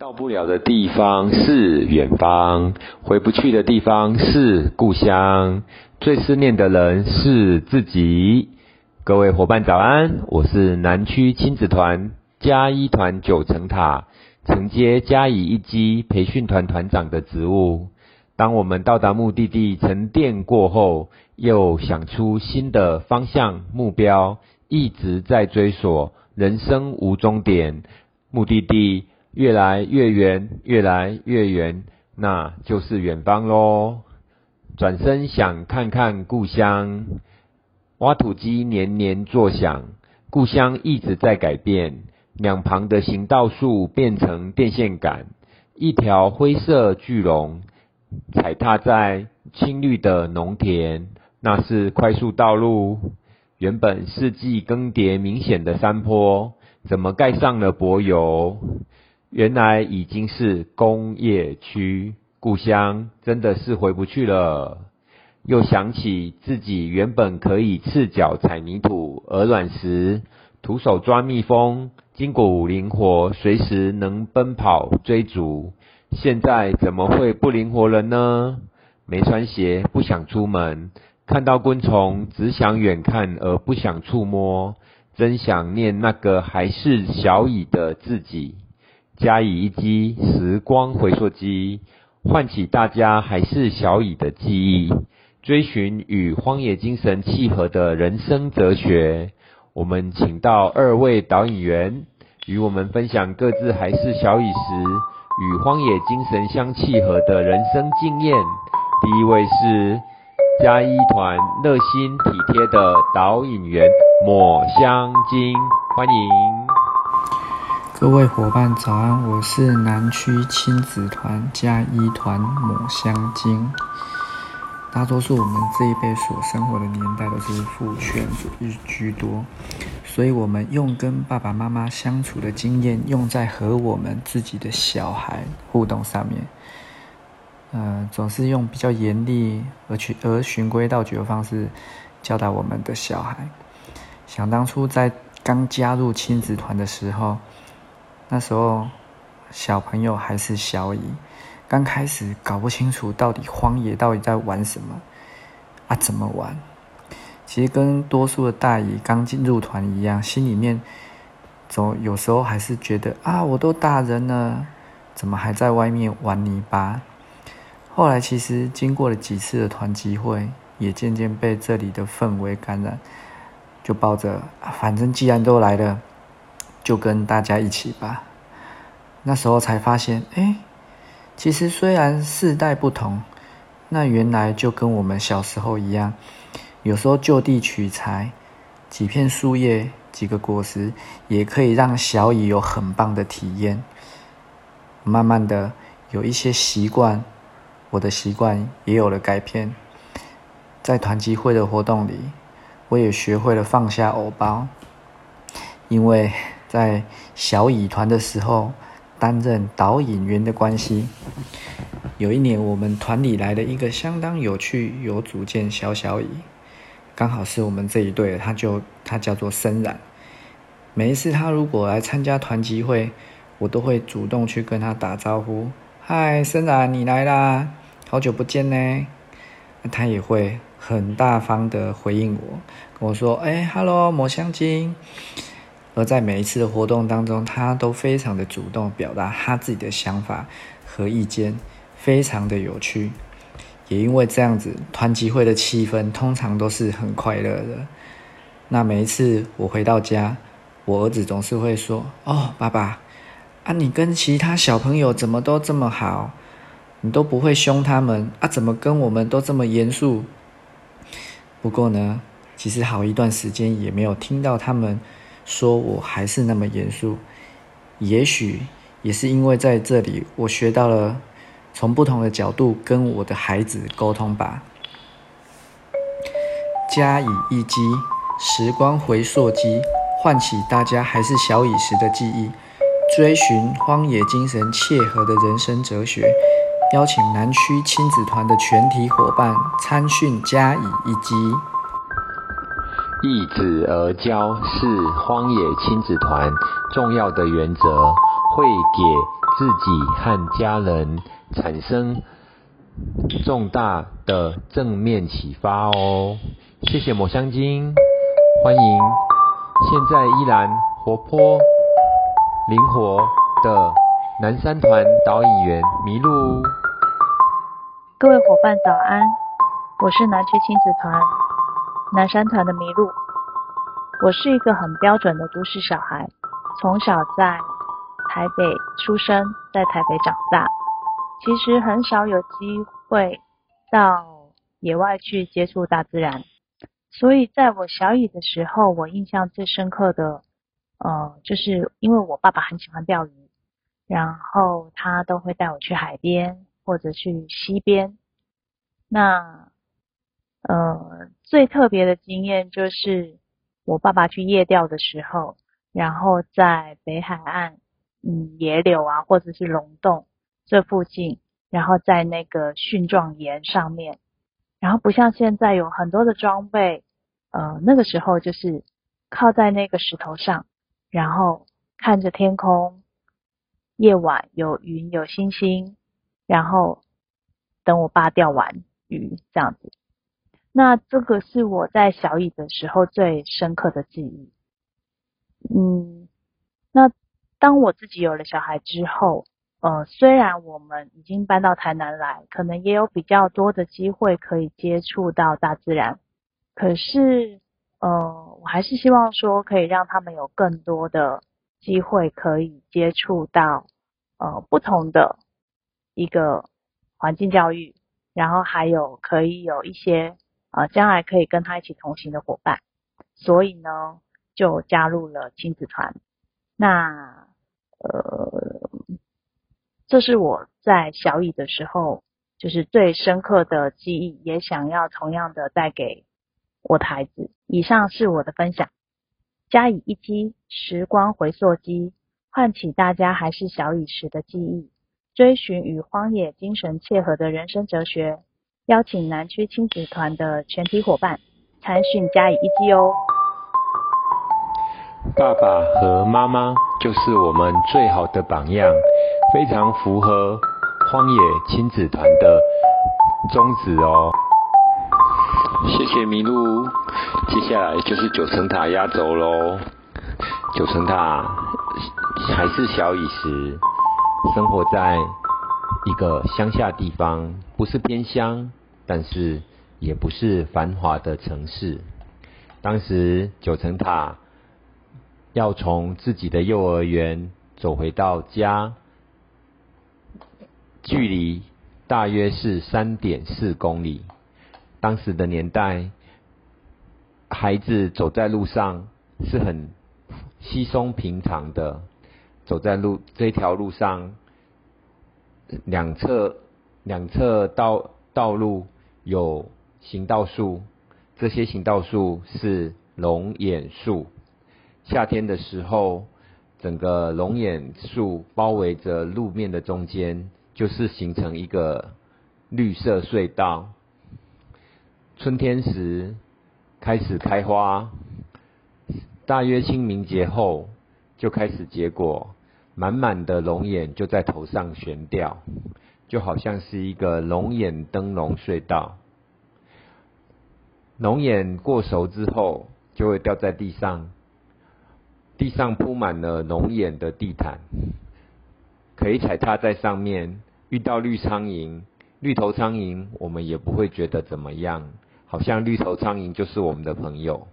到不了的地方是远方，回不去的地方是故乡，最思念的人是自己。各位伙伴早安，我是南区亲子团嘉一团九层塔承接嘉义一基培训团团长的职务。当我们到达目的地沉淀过后，又想出新的方向目标，一直在追索，人生无终点，目的地。越来越远，越来越远，那就是远方喽。转身想看看故乡，挖土机年年作响，故乡一直在改变。两旁的行道树变成电线杆，一条灰色巨龙踩踏在青绿的农田，那是快速道路。原本四季更迭明显的山坡，怎么盖上了柏油？原来已经是工业区，故乡真的是回不去了。又想起自己原本可以赤脚踩泥土、鹅卵石，徒手抓蜜蜂，筋骨灵活，随时能奔跑追逐。现在怎么会不灵活了呢？没穿鞋，不想出门，看到昆虫只想远看而不想触摸，真想念那个还是小蚁的自己。加以一机时光回溯机，唤起大家还是小乙的记忆，追寻与荒野精神契合的人生哲学。我们请到二位导演员，与我们分享各自还是小乙时与荒野精神相契合的人生经验。第一位是加一团热心体贴的导演员抹香鲸，欢迎。各位伙伴早安，我是南区亲子团加一团抹香鲸。大多数我们这一辈所生活的年代都是父权主义居多，所以我们用跟爸爸妈妈相处的经验用在和我们自己的小孩互动上面，呃，总是用比较严厉而去而循规蹈矩的方式教导我们的小孩。想当初在刚加入亲子团的时候。那时候小朋友还是小姨，刚开始搞不清楚到底荒野到底在玩什么啊？怎么玩？其实跟多数的大姨刚进入团一样，心里面总有时候还是觉得啊，我都大人了，怎么还在外面玩泥巴？后来其实经过了几次的团集会，也渐渐被这里的氛围感染，就抱着反正既然都来了。就跟大家一起吧。那时候才发现，哎，其实虽然世代不同，那原来就跟我们小时候一样，有时候就地取材，几片树叶、几个果实，也可以让小乙有很棒的体验。慢慢的，有一些习惯，我的习惯也有了改变。在团集会的活动里，我也学会了放下偶包，因为。在小乙团的时候，担任导引员的关系。有一年，我们团里来了一个相当有趣、有主见小小乙，刚好是我们这一队，他就他叫做森染。每一次他如果来参加团集会，我都会主动去跟他打招呼：“嗨，森染，你来啦，好久不见呢。”他也会很大方的回应我，跟我说：“哎，Hello，抹香鲸。”而在每一次的活动当中，他都非常的主动表达他自己的想法和意见，非常的有趣。也因为这样子，团集会的气氛通常都是很快乐的。那每一次我回到家，我儿子总是会说：“哦，爸爸，啊，你跟其他小朋友怎么都这么好？你都不会凶他们啊？怎么跟我们都这么严肃？”不过呢，其实好一段时间也没有听到他们。说我还是那么严肃，也许也是因为在这里，我学到了从不同的角度跟我的孩子沟通吧。加以一击，时光回溯机，唤起大家还是小乙时的记忆，追寻荒野精神切合的人生哲学。邀请南区亲子团的全体伙伴参训加以一击。一子而教是荒野亲子团重要的原则，会给自己和家人产生重大的正面启发哦。谢谢抹香鲸，欢迎现在依然活泼灵活的南山团导引员麋鹿。各位伙伴早安，我是南区亲子团南山团的麋鹿。我是一个很标准的都市小孩，从小在台北出生，在台北长大，其实很少有机会到野外去接触大自然。所以在我小乙的时候，我印象最深刻的，呃，就是因为我爸爸很喜欢钓鱼，然后他都会带我去海边。或者去溪边，那呃最特别的经验就是我爸爸去夜钓的时候，然后在北海岸，嗯野柳啊或者是龙洞这附近，然后在那个蕈状岩上面，然后不像现在有很多的装备，呃那个时候就是靠在那个石头上，然后看着天空，夜晚有云有星星。然后等我爸钓完鱼这样子，那这个是我在小乙的时候最深刻的记忆。嗯，那当我自己有了小孩之后，呃，虽然我们已经搬到台南来，可能也有比较多的机会可以接触到大自然，可是呃，我还是希望说可以让他们有更多的机会可以接触到呃不同的。一个环境教育，然后还有可以有一些啊将来可以跟他一起同行的伙伴，所以呢就加入了亲子团。那呃这是我在小乙的时候就是最深刻的记忆，也想要同样的带给我的孩子。以上是我的分享，加以一击时光回溯机，唤起大家还是小乙时的记忆。追寻与荒野精神切合的人生哲学，邀请南区亲子团的全体伙伴参训加以一击哦。爸爸和妈妈就是我们最好的榜样，非常符合荒野亲子团的宗旨哦。谢谢麋鹿，接下来就是九层塔压轴喽。九层塔还是小乙时。生活在一个乡下地方，不是偏乡，但是也不是繁华的城市。当时九层塔要从自己的幼儿园走回到家，距离大约是三点四公里。当时的年代，孩子走在路上是很稀松平常的。走在路这条路上，两侧两侧道道路有行道树，这些行道树是龙眼树。夏天的时候，整个龙眼树包围着路面的中间，就是形成一个绿色隧道。春天时开始开花，大约清明节后就开始结果。满满的龙眼就在头上悬吊，就好像是一个龙眼灯笼隧道。龙眼过熟之后，就会掉在地上，地上铺满了龙眼的地毯，可以踩踏在上面。遇到绿苍蝇、绿头苍蝇，我们也不会觉得怎么样，好像绿头苍蝇就是我们的朋友。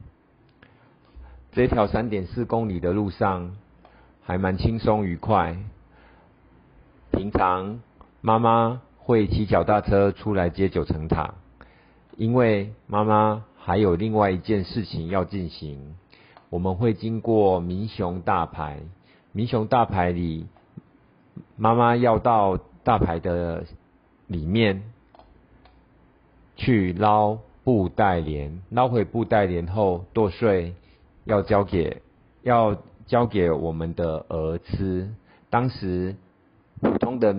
这条三点四公里的路上。还蛮轻松愉快。平常妈妈会骑脚踏车出来接九层塔，因为妈妈还有另外一件事情要进行。我们会经过民雄大排，民雄大排里，妈妈要到大排的里面去捞布袋莲，捞回布袋莲后剁碎，要交给要交给我们的鹅吃。当时普通的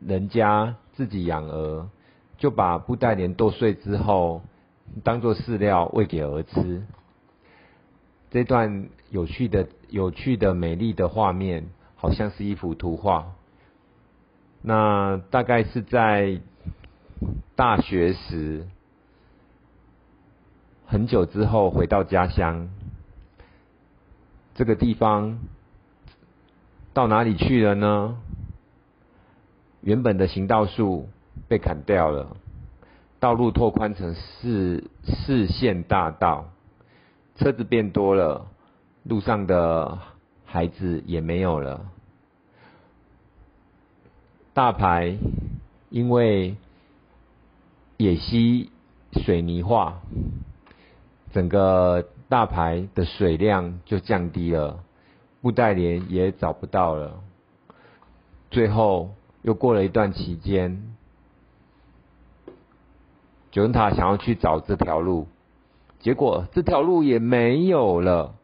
人家自己养鹅，就把布袋莲剁碎之后，当做饲料喂给鹅吃。这段有趣的、有趣的、美丽的画面，好像是一幅图画。那大概是在大学时，很久之后回到家乡，这个地方到哪里去了呢？原本的行道树被砍掉了，道路拓宽成四四线大道。车子变多了，路上的孩子也没有了。大排因为野溪水泥化，整个大排的水量就降低了，布袋莲也找不到了。最后又过了一段期间，九恩塔想要去找这条路。结果这条路也没有了，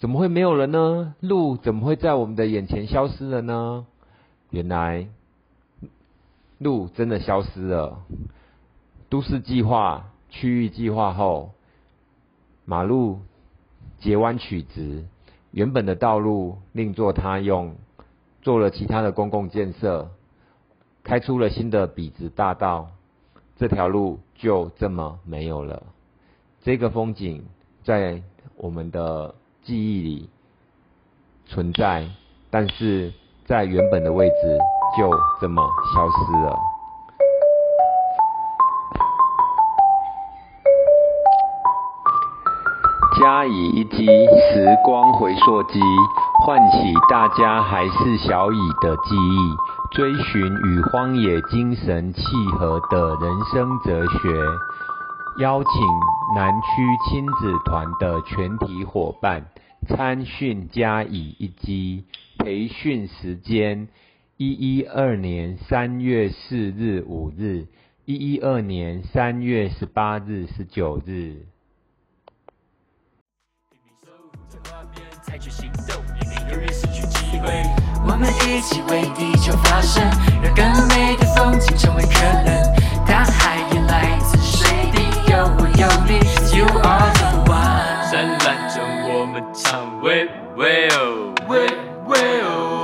怎么会没有了呢？路怎么会在我们的眼前消失了呢？原来路真的消失了。都市计划、区域计划后，马路截弯曲直，原本的道路另作他用，做了其他的公共建设，开出了新的笔直大道，这条路就这么没有了。这个风景在我们的记忆里存在，但是在原本的位置就这么消失了。加以一击时光回溯机，唤起大家还是小乙的记忆，追寻与荒野精神契合的人生哲学。邀请南区亲子团的全体伙伴参训加以一击，培训时间：一一二年三月四日、五日；一一二年三月十八日、十九日。一起行动，也宁愿失去机会我们一起为地球发声，让更美的风景成为可能。大海也来自水滴。有我有你，You are the one。灿烂着我们唱，喂喂哦。